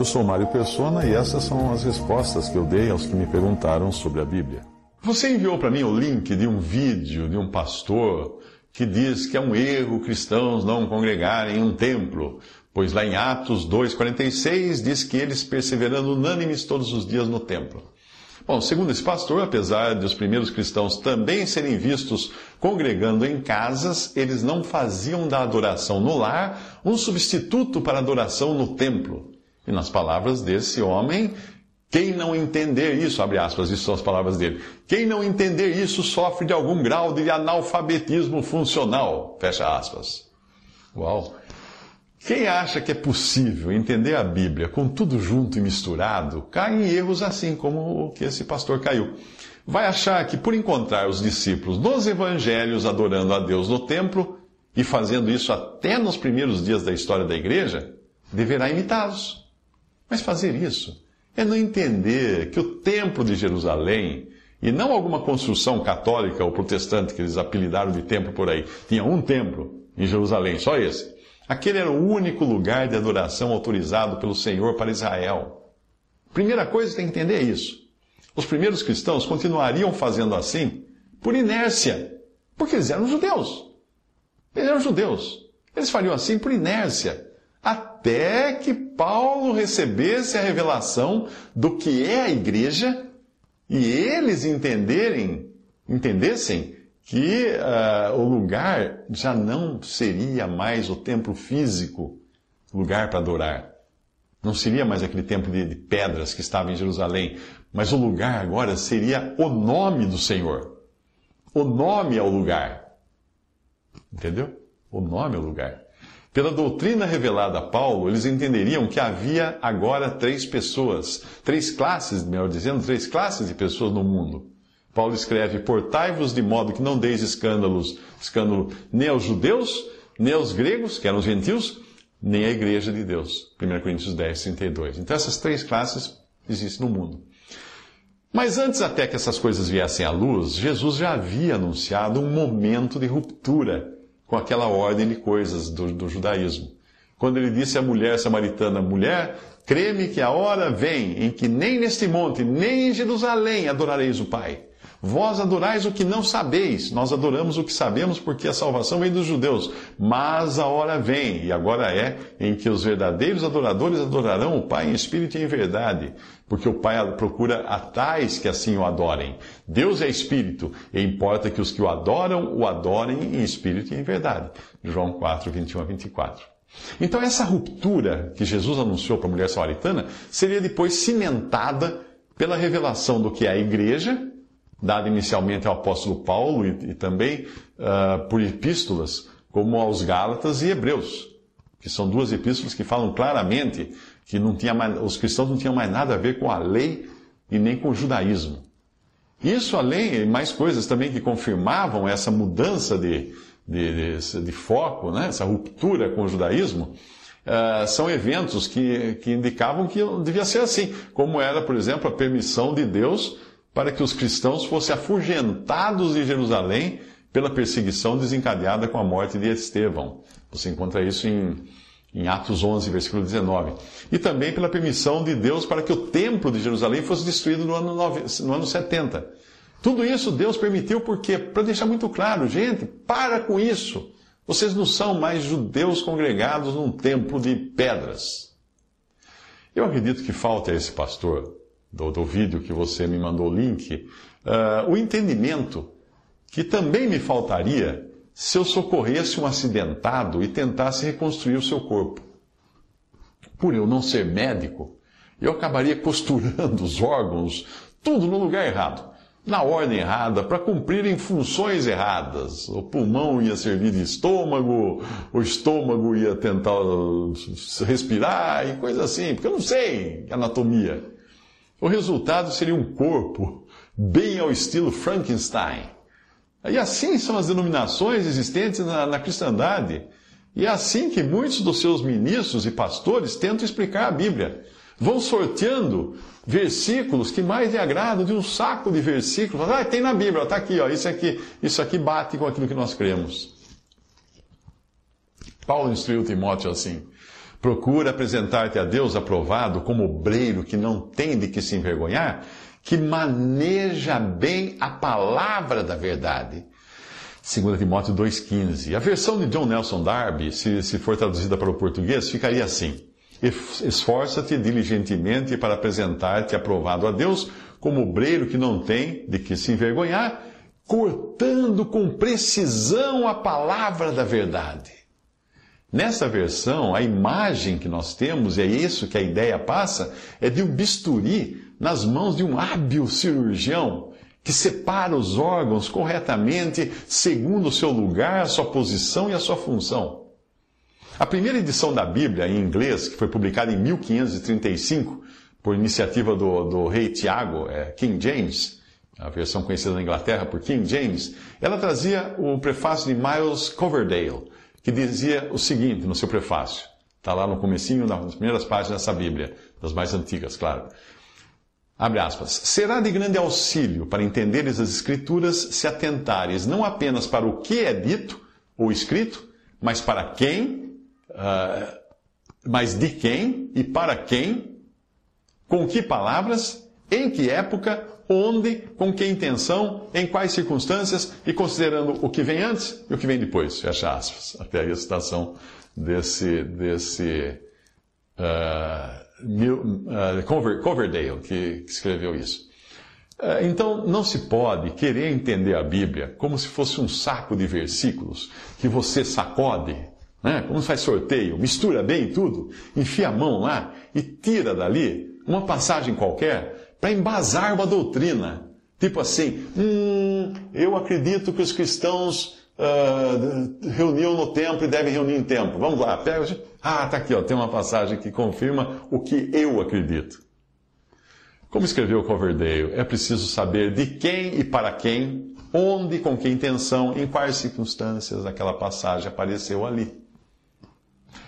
Eu sou Mário Persona e essas são as respostas que eu dei aos que me perguntaram sobre a Bíblia. Você enviou para mim o link de um vídeo de um pastor que diz que é um erro cristãos não congregarem em um templo, pois lá em Atos 2,46 diz que eles perseverando unânimes todos os dias no templo. Bom, segundo esse pastor, apesar de os primeiros cristãos também serem vistos congregando em casas, eles não faziam da adoração no lar um substituto para a adoração no templo. E nas palavras desse homem, quem não entender isso, abre aspas, isso são as palavras dele, quem não entender isso sofre de algum grau de analfabetismo funcional, fecha aspas. Uau! Quem acha que é possível entender a Bíblia com tudo junto e misturado, cai em erros assim como o que esse pastor caiu. Vai achar que por encontrar os discípulos nos evangelhos adorando a Deus no templo e fazendo isso até nos primeiros dias da história da igreja, deverá imitá-los. Mas fazer isso é não entender que o Templo de Jerusalém, e não alguma construção católica ou protestante que eles apelidaram de templo por aí, tinha um templo em Jerusalém, só esse. Aquele era o único lugar de adoração autorizado pelo Senhor para Israel. Primeira coisa tem que entender é isso. Os primeiros cristãos continuariam fazendo assim por inércia, porque eles eram judeus. Eles eram judeus. Eles fariam assim por inércia até que Paulo recebesse a revelação do que é a igreja e eles entenderem, entendessem que uh, o lugar já não seria mais o templo físico, lugar para adorar. Não seria mais aquele templo de, de pedras que estava em Jerusalém, mas o lugar agora seria o nome do Senhor. O nome é o lugar. Entendeu? O nome é o lugar. Pela doutrina revelada a Paulo, eles entenderiam que havia agora três pessoas, três classes, melhor dizendo, três classes de pessoas no mundo. Paulo escreve: Portai-vos de modo que não deis escândalos, escândalo nem aos judeus, nem aos gregos, que eram os gentios, nem à igreja de Deus. 1 Coríntios 10, 32. Então essas três classes existem no mundo. Mas antes até que essas coisas viessem à luz, Jesus já havia anunciado um momento de ruptura com aquela ordem de coisas do, do judaísmo. Quando ele disse à mulher samaritana: Mulher, creme que a hora vem em que nem neste monte, nem em Jerusalém adorareis o Pai. Vós adorais o que não sabeis, nós adoramos o que sabemos, porque a salvação vem dos judeus. Mas a hora vem, e agora é, em que os verdadeiros adoradores adorarão o Pai em espírito e em verdade, porque o Pai procura a tais que assim o adorem. Deus é espírito, e importa que os que o adoram o adorem em espírito e em verdade. João 4, 21 a 24. Então, essa ruptura que Jesus anunciou para a mulher samaritana seria depois cimentada pela revelação do que é a igreja dada inicialmente ao apóstolo Paulo e, e também uh, por epístolas, como aos Gálatas e Hebreus, que são duas epístolas que falam claramente que não tinha mais, os cristãos não tinham mais nada a ver com a lei e nem com o judaísmo. Isso além de mais coisas também que confirmavam essa mudança de, de, de, de foco, né? essa ruptura com o judaísmo, uh, são eventos que, que indicavam que devia ser assim, como era, por exemplo, a permissão de Deus para que os cristãos fossem afugentados de Jerusalém pela perseguição desencadeada com a morte de Estevão. Você encontra isso em, em Atos 11, versículo 19. E também pela permissão de Deus para que o templo de Jerusalém fosse destruído no ano, 9, no ano 70. Tudo isso Deus permitiu porque, para deixar muito claro, gente, para com isso. Vocês não são mais judeus congregados num templo de pedras. Eu acredito que falta esse pastor do, do vídeo que você me mandou o link, uh, o entendimento que também me faltaria se eu socorresse um acidentado e tentasse reconstruir o seu corpo. Por eu não ser médico, eu acabaria costurando os órgãos, tudo no lugar errado. na ordem errada, para cumprirem funções erradas. O pulmão ia servir de estômago, o estômago ia tentar respirar e coisa assim, porque eu não sei anatomia. O resultado seria um corpo bem ao estilo Frankenstein. E assim são as denominações existentes na, na cristandade. E é assim que muitos dos seus ministros e pastores tentam explicar a Bíblia. Vão sorteando versículos que mais lhe agradam de um saco de versículos. Ah, tem na Bíblia, está aqui, ó, isso aqui, isso aqui bate com aquilo que nós cremos. Paulo instruiu Timóteo assim: procura apresentar-te a Deus aprovado como obreiro que não tem de que se envergonhar, que maneja bem a palavra da verdade. 2 Timóteo 2,15. A versão de John Nelson Darby, se, se for traduzida para o português, ficaria assim: Esforça-te diligentemente para apresentar-te aprovado a Deus como obreiro que não tem de que se envergonhar, cortando com precisão a palavra da verdade. Nessa versão, a imagem que nós temos, e é isso que a ideia passa, é de um bisturi nas mãos de um hábil cirurgião que separa os órgãos corretamente segundo o seu lugar, a sua posição e a sua função. A primeira edição da Bíblia em inglês, que foi publicada em 1535, por iniciativa do, do rei Tiago, é, King James, a versão conhecida na Inglaterra por King James, ela trazia o prefácio de Miles Coverdale, que dizia o seguinte no seu prefácio. Está lá no comecinho, nas primeiras páginas dessa Bíblia, das mais antigas, claro. Abre aspas. Será de grande auxílio para entenderes as Escrituras se atentares não apenas para o que é dito ou escrito, mas para quem, uh, mas de quem e para quem, com que palavras, em que época, onde, com que intenção, em quais circunstâncias e considerando o que vem antes e o que vem depois. Fecha aspas. Até aí a citação desse, desse uh, uh, Coverdale, que escreveu isso. Uh, então, não se pode querer entender a Bíblia como se fosse um saco de versículos que você sacode, né? como faz sorteio, mistura bem tudo, enfia a mão lá e tira dali uma passagem qualquer para embasar uma doutrina. Tipo assim, hum, eu acredito que os cristãos uh, reuniam no templo e devem reunir em templo. Vamos lá, pega. Ah, tá aqui, ó, tem uma passagem que confirma o que eu acredito. Como escreveu Coverdale, é preciso saber de quem e para quem, onde, com que intenção, em quais circunstâncias aquela passagem apareceu ali.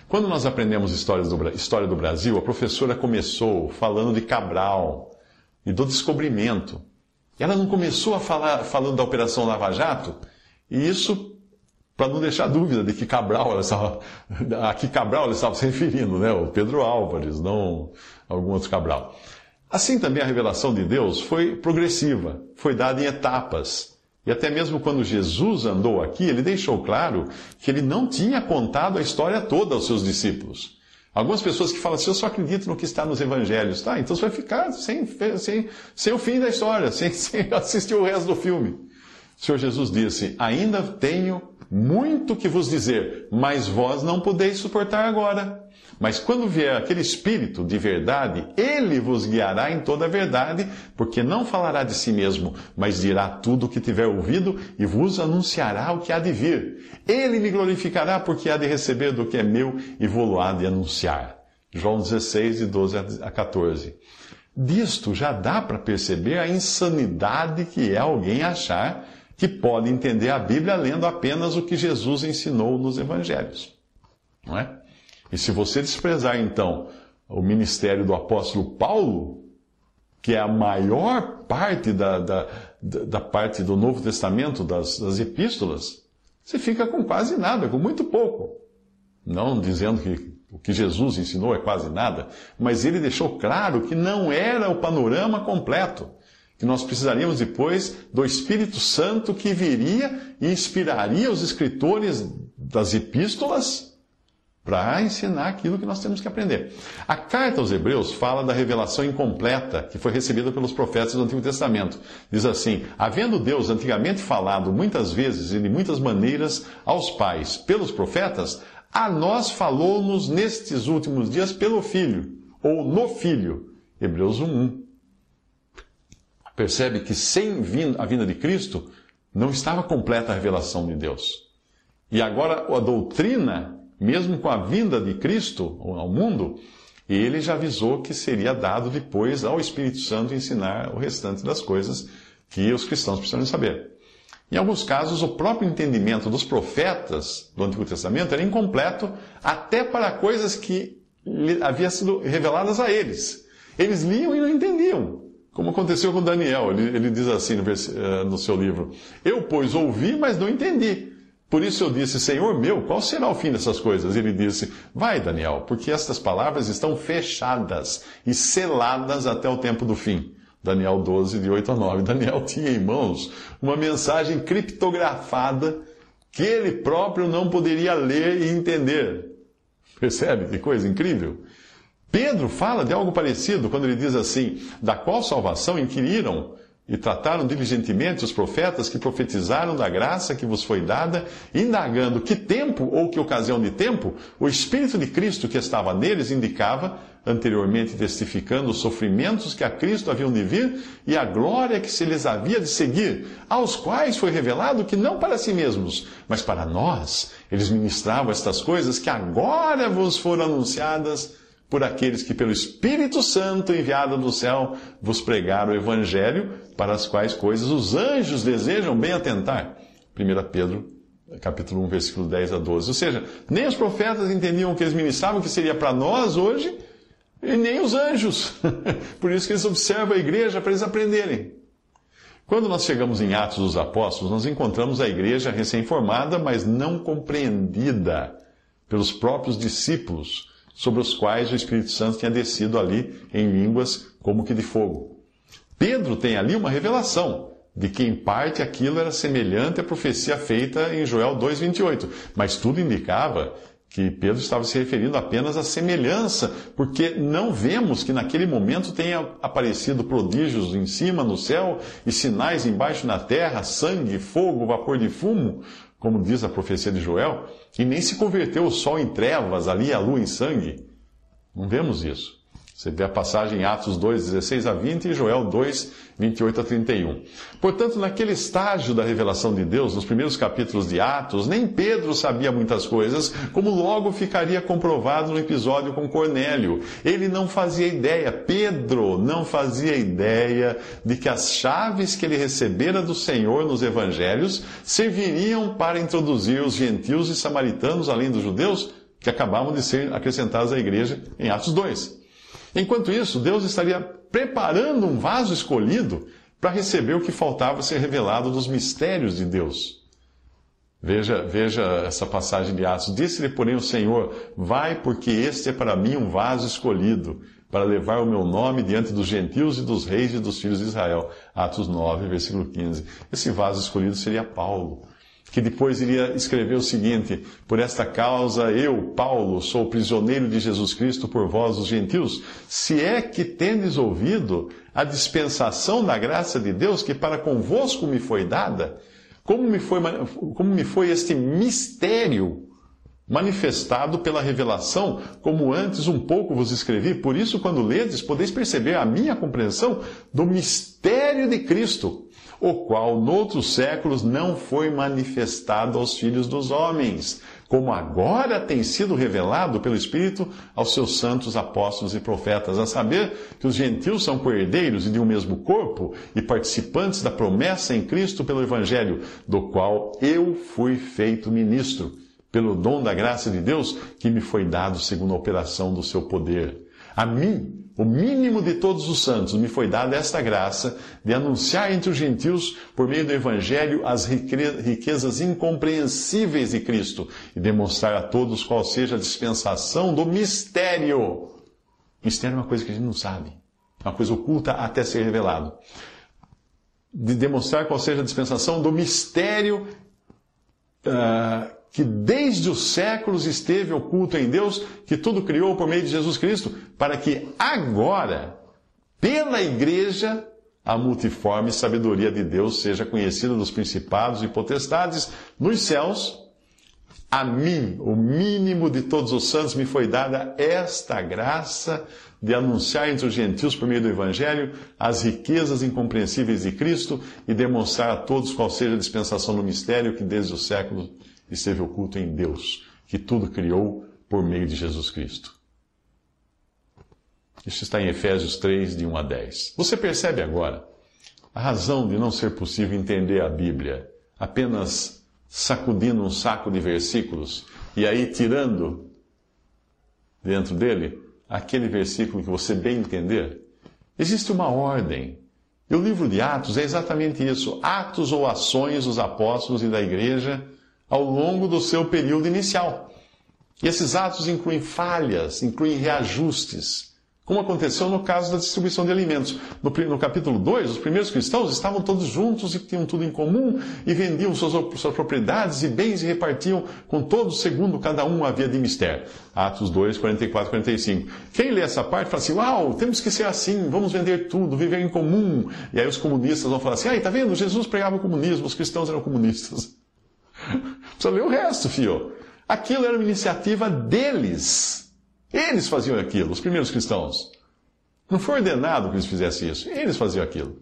Quando nós aprendemos história do Brasil, a professora começou falando de Cabral e do descobrimento. Ela não começou a falar falando da Operação Lava Jato, e isso para não deixar dúvida de que Cabral ela estava, a que Cabral ela estava se referindo, né? O Pedro Álvares, não algum outro Cabral. Assim também a revelação de Deus foi progressiva, foi dada em etapas. E até mesmo quando Jesus andou aqui, ele deixou claro que ele não tinha contado a história toda aos seus discípulos. Algumas pessoas que falam assim, eu só acredito no que está nos evangelhos. Tá, então você vai ficar sem, sem, sem o fim da história, sem, sem assistir o resto do filme. O Senhor Jesus disse, ainda tenho muito que vos dizer, mas vós não podeis suportar agora. Mas quando vier aquele Espírito de verdade, ele vos guiará em toda a verdade, porque não falará de si mesmo, mas dirá tudo o que tiver ouvido e vos anunciará o que há de vir. Ele me glorificará, porque há de receber do que é meu e vou-lo há de anunciar. João 16, de 12 a 14. Disto já dá para perceber a insanidade que é alguém achar que pode entender a Bíblia lendo apenas o que Jesus ensinou nos evangelhos. Não é? E se você desprezar, então, o ministério do apóstolo Paulo, que é a maior parte da, da, da parte do Novo Testamento, das, das epístolas, você fica com quase nada, com muito pouco. Não dizendo que o que Jesus ensinou é quase nada, mas ele deixou claro que não era o panorama completo que nós precisaríamos depois do Espírito Santo que viria e inspiraria os escritores das epístolas para ensinar aquilo que nós temos que aprender. A carta aos Hebreus fala da revelação incompleta que foi recebida pelos profetas do Antigo Testamento. Diz assim: Havendo Deus antigamente falado muitas vezes e de muitas maneiras aos pais pelos profetas, a nós falou-nos nestes últimos dias pelo Filho, ou no Filho. Hebreus 1.1. percebe que sem a vinda de Cristo não estava completa a revelação de Deus. E agora a doutrina, mesmo com a vinda de Cristo ao mundo, ele já avisou que seria dado depois ao Espírito Santo ensinar o restante das coisas que os cristãos precisam saber. Em alguns casos, o próprio entendimento dos profetas do Antigo Testamento era incompleto até para coisas que haviam sido reveladas a eles. Eles liam e não entendiam, como aconteceu com Daniel. Ele, ele diz assim no, eh, no seu livro: Eu, pois, ouvi, mas não entendi. Por isso eu disse, Senhor meu, qual será o fim dessas coisas? Ele disse, vai, Daniel, porque estas palavras estão fechadas e seladas até o tempo do fim. Daniel 12, de 8 a 9. Daniel tinha em mãos uma mensagem criptografada que ele próprio não poderia ler e entender. Percebe que coisa incrível? Pedro fala de algo parecido quando ele diz assim: da qual salvação inquiriram e trataram diligentemente os profetas que profetizaram da graça que vos foi dada, indagando que tempo ou que ocasião de tempo o Espírito de Cristo que estava neles indicava, anteriormente testificando os sofrimentos que a Cristo haviam de vir e a glória que se lhes havia de seguir, aos quais foi revelado que não para si mesmos, mas para nós, eles ministravam estas coisas que agora vos foram anunciadas por aqueles que, pelo Espírito Santo enviado do céu, vos pregaram o Evangelho, para as quais coisas os anjos desejam bem atentar. 1 Pedro, capítulo 1, versículo 10 a 12. Ou seja, nem os profetas entendiam o que eles ministravam, que seria para nós hoje, e nem os anjos. Por isso que eles observam a igreja para eles aprenderem. Quando nós chegamos em Atos dos Apóstolos, nós encontramos a igreja recém-formada, mas não compreendida pelos próprios discípulos sobre os quais o Espírito Santo tinha descido ali em línguas como que de fogo. Pedro tem ali uma revelação de que em parte aquilo era semelhante à profecia feita em Joel 2:28, mas tudo indicava que Pedro estava se referindo apenas à semelhança, porque não vemos que naquele momento tenha aparecido prodígios em cima no céu e sinais embaixo na terra, sangue, fogo, vapor de fumo, como diz a profecia de Joel, e nem se converteu o sol em trevas, ali a lua em sangue. Não vemos isso. Você vê a passagem em Atos 2, 16 a 20 e Joel 2, 28 a 31. Portanto, naquele estágio da revelação de Deus, nos primeiros capítulos de Atos, nem Pedro sabia muitas coisas, como logo ficaria comprovado no episódio com Cornélio. Ele não fazia ideia, Pedro não fazia ideia de que as chaves que ele recebera do Senhor nos evangelhos serviriam para introduzir os gentios e samaritanos, além dos judeus, que acabavam de ser acrescentados à igreja em Atos 2. Enquanto isso, Deus estaria preparando um vaso escolhido para receber o que faltava ser revelado dos mistérios de Deus. Veja, veja essa passagem de Atos. Disse-lhe, porém, o Senhor: Vai, porque este é para mim um vaso escolhido, para levar o meu nome diante dos gentios e dos reis e dos filhos de Israel. Atos 9, versículo 15. Esse vaso escolhido seria Paulo que depois iria escrever o seguinte: Por esta causa eu, Paulo, sou prisioneiro de Jesus Cristo por vós, os gentios, se é que tendes ouvido a dispensação da graça de Deus que para convosco me foi dada, como me foi, como me foi este mistério manifestado pela revelação, como antes um pouco vos escrevi, por isso, quando ledes, podeis perceber a minha compreensão do mistério de Cristo o qual noutros séculos não foi manifestado aos filhos dos homens, como agora tem sido revelado pelo Espírito aos seus santos apóstolos e profetas, a saber que os gentios são coerdeiros e de um mesmo corpo e participantes da promessa em Cristo pelo Evangelho, do qual eu fui feito ministro, pelo dom da graça de Deus que me foi dado segundo a operação do seu poder. A mim, o mínimo de todos os santos, me foi dada esta graça de anunciar entre os gentios, por meio do Evangelho, as riquezas incompreensíveis de Cristo e demonstrar a todos qual seja a dispensação do mistério. Mistério é uma coisa que a gente não sabe, é uma coisa oculta até ser revelado. De demonstrar qual seja a dispensação do mistério. Uh, que desde os séculos esteve oculto em Deus, que tudo criou por meio de Jesus Cristo, para que agora, pela igreja, a multiforme sabedoria de Deus seja conhecida dos principados e potestades nos céus, A mim, o mínimo de todos os santos, me foi dada esta graça de anunciar entre os gentios, por meio do Evangelho, as riquezas incompreensíveis de Cristo e demonstrar a todos qual seja a dispensação do mistério que desde o século esteve oculto em Deus, que tudo criou por meio de Jesus Cristo. Isso está em Efésios 3, de 1 a 10. Você percebe agora a razão de não ser possível entender a Bíblia apenas sacudindo um saco de versículos e aí tirando dentro dele aquele versículo que você bem entender. Existe uma ordem. E o livro de Atos é exatamente isso: atos ou ações dos apóstolos e da igreja ao longo do seu período inicial. E esses atos incluem falhas, incluem reajustes como aconteceu no caso da distribuição de alimentos. No, no, capítulo 2, os primeiros cristãos estavam todos juntos e tinham tudo em comum e vendiam suas, suas propriedades e bens e repartiam com todos segundo cada um havia de mistério. Atos 2, 44, 45. Quem lê essa parte fala assim: Uau, temos que ser assim, vamos vender tudo, viver em comum. E aí os comunistas vão falar assim: Ai, tá vendo? Jesus pregava o comunismo, os cristãos eram comunistas. Precisa ler o resto, fio. Aquilo era uma iniciativa deles. Eles faziam aquilo, os primeiros cristãos. Não foi ordenado que eles fizessem isso. Eles faziam aquilo.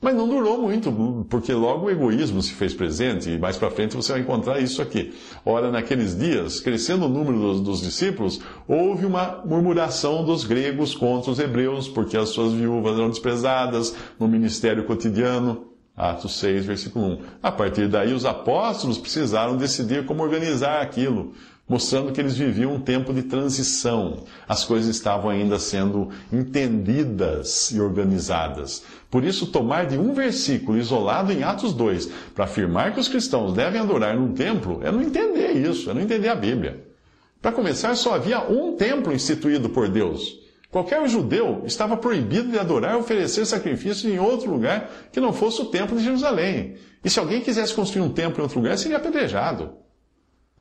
Mas não durou muito, porque logo o egoísmo se fez presente, e mais para frente você vai encontrar isso aqui. Ora, naqueles dias, crescendo o número dos, dos, discípulos, houve uma murmuração dos gregos contra os hebreus, porque as suas viúvas eram desprezadas no ministério cotidiano. Atos 6, versículo 1. A partir daí, os apóstolos precisaram decidir como organizar aquilo mostrando que eles viviam um tempo de transição. As coisas estavam ainda sendo entendidas e organizadas. Por isso, tomar de um versículo isolado em Atos 2 para afirmar que os cristãos devem adorar num templo é não entender isso, é não entender a Bíblia. Para começar, só havia um templo instituído por Deus. Qualquer judeu estava proibido de adorar e oferecer sacrifícios em outro lugar que não fosse o templo de Jerusalém. E se alguém quisesse construir um templo em outro lugar, seria apedrejado.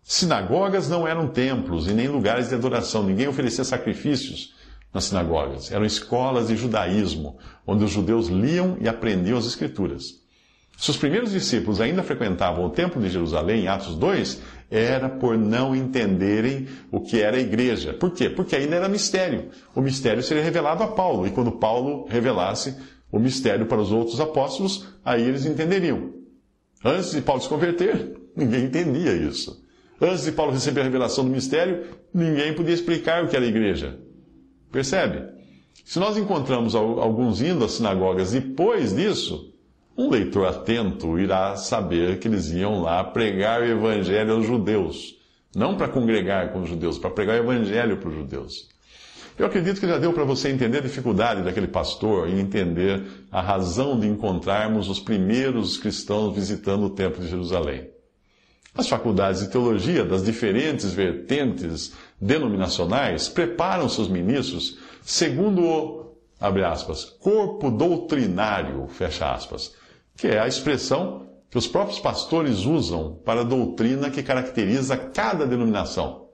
Sinagogas não eram templos e nem lugares de adoração. Ninguém oferecia sacrifícios nas sinagogas. Eram escolas de judaísmo, onde os judeus liam e aprendiam as Escrituras. Se os primeiros discípulos ainda frequentavam o Templo de Jerusalém, em Atos 2, era por não entenderem o que era a igreja. Por quê? Porque ainda era mistério. O mistério seria revelado a Paulo, e quando Paulo revelasse o mistério para os outros apóstolos, aí eles entenderiam. Antes de Paulo se converter, ninguém entendia isso. Antes de Paulo receber a revelação do mistério, ninguém podia explicar o que era a igreja. Percebe? Se nós encontramos alguns indo às sinagogas depois disso, um leitor atento irá saber que eles iam lá pregar o evangelho aos judeus. Não para congregar com os judeus, para pregar o evangelho para os judeus. Eu acredito que já deu para você entender a dificuldade daquele pastor em entender a razão de encontrarmos os primeiros cristãos visitando o Templo de Jerusalém. As faculdades de teologia das diferentes vertentes denominacionais preparam seus ministros segundo o, abre aspas, corpo doutrinário, fecha aspas, que é a expressão que os próprios pastores usam para a doutrina que caracteriza cada denominação.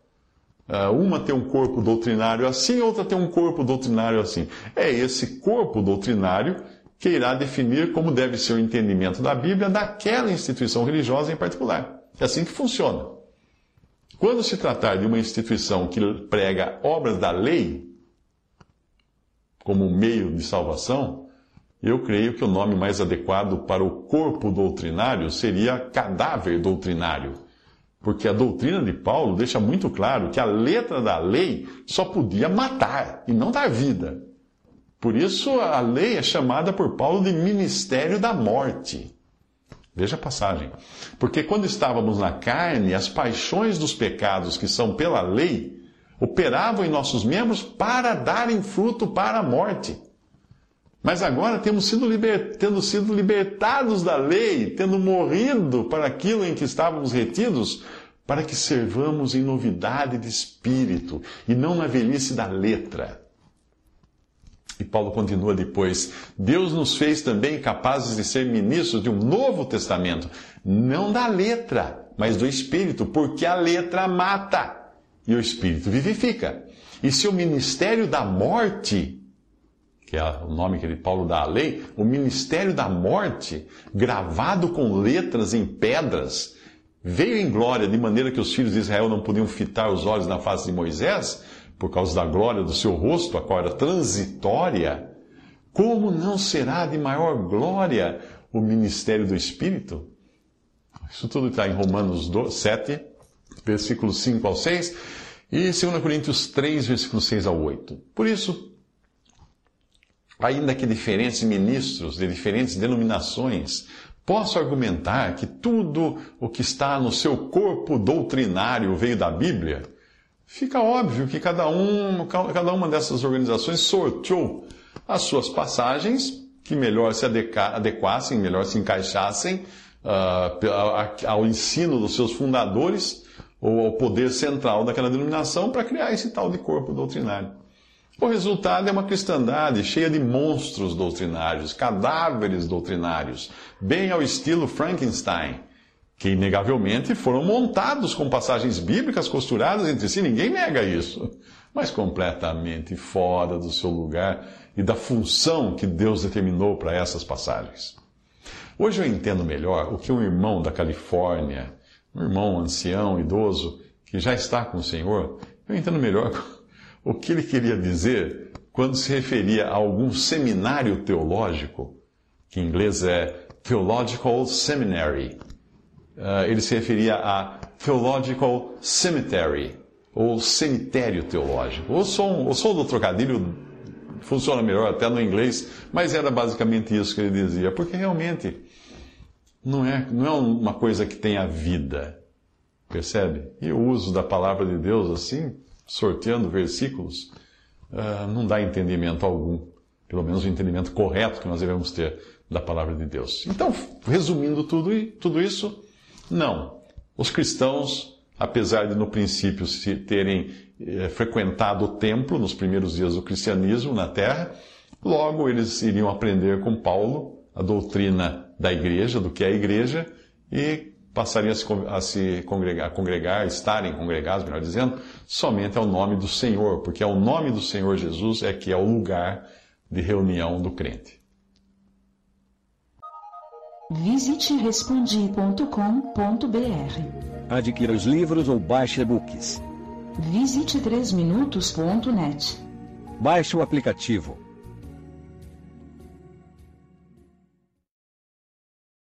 Ah, uma tem um corpo doutrinário assim, outra tem um corpo doutrinário assim. É esse corpo doutrinário que irá definir como deve ser o entendimento da Bíblia daquela instituição religiosa em particular. É assim que funciona. Quando se tratar de uma instituição que prega obras da lei como meio de salvação, eu creio que o nome mais adequado para o corpo doutrinário seria cadáver doutrinário. Porque a doutrina de Paulo deixa muito claro que a letra da lei só podia matar e não dar vida. Por isso a lei é chamada por Paulo de ministério da morte. Veja a passagem. Porque quando estávamos na carne, as paixões dos pecados que são pela lei operavam em nossos membros para darem fruto para a morte. Mas agora temos sido liber... tendo sido libertados da lei, tendo morrido para aquilo em que estávamos retidos, para que servamos em novidade de espírito e não na velhice da letra. E Paulo continua depois: Deus nos fez também capazes de ser ministros de um novo testamento, não da letra, mas do espírito, porque a letra mata e o espírito vivifica. E se o ministério da morte, que é o nome que Paulo dá à lei, o ministério da morte, gravado com letras em pedras, veio em glória de maneira que os filhos de Israel não podiam fitar os olhos na face de Moisés, por causa da glória do seu rosto, a qual era transitória, como não será de maior glória o ministério do Espírito? Isso tudo está em Romanos 7, versículos 5 ao 6, e 2 Coríntios 3, versículos 6 ao 8. Por isso, ainda que diferentes ministros de diferentes denominações Posso argumentar que tudo o que está no seu corpo doutrinário veio da Bíblia? Fica óbvio que cada, um, cada uma dessas organizações sorteou as suas passagens que melhor se adequassem, melhor se encaixassem uh, ao ensino dos seus fundadores ou ao poder central daquela denominação para criar esse tal de corpo doutrinário. O resultado é uma cristandade cheia de monstros doutrinários, cadáveres doutrinários, bem ao estilo Frankenstein, que inegavelmente foram montados com passagens bíblicas costuradas entre si, ninguém nega isso, mas completamente fora do seu lugar e da função que Deus determinou para essas passagens. Hoje eu entendo melhor o que um irmão da Califórnia, um irmão ancião, idoso, que já está com o Senhor, eu entendo melhor o que ele queria dizer quando se referia a algum seminário teológico, que em inglês é Theological Seminary. Uh, ele se referia a Theological Cemetery, ou cemitério teológico. O som, o som do trocadilho funciona melhor até no inglês, mas era basicamente isso que ele dizia, porque realmente não é, não é uma coisa que tenha vida, percebe? E o uso da palavra de Deus assim sorteando versículos, uh, não dá entendimento algum, pelo menos o entendimento correto que nós devemos ter da palavra de Deus. Então, resumindo tudo, tudo isso, não. Os cristãos, apesar de no princípio se terem eh, frequentado o templo nos primeiros dias do cristianismo na terra, logo eles iriam aprender com Paulo a doutrina da igreja, do que é a igreja, e passariam a se, a se congregar, a congregar, estarem congregados, melhor dizendo, somente ao nome do Senhor, porque é o nome do Senhor Jesus é que é o lugar de reunião do crente. Visite respondi.com.br. Adquira os livros ou baixe e-books. Visite 3minutos.net. Baixe o aplicativo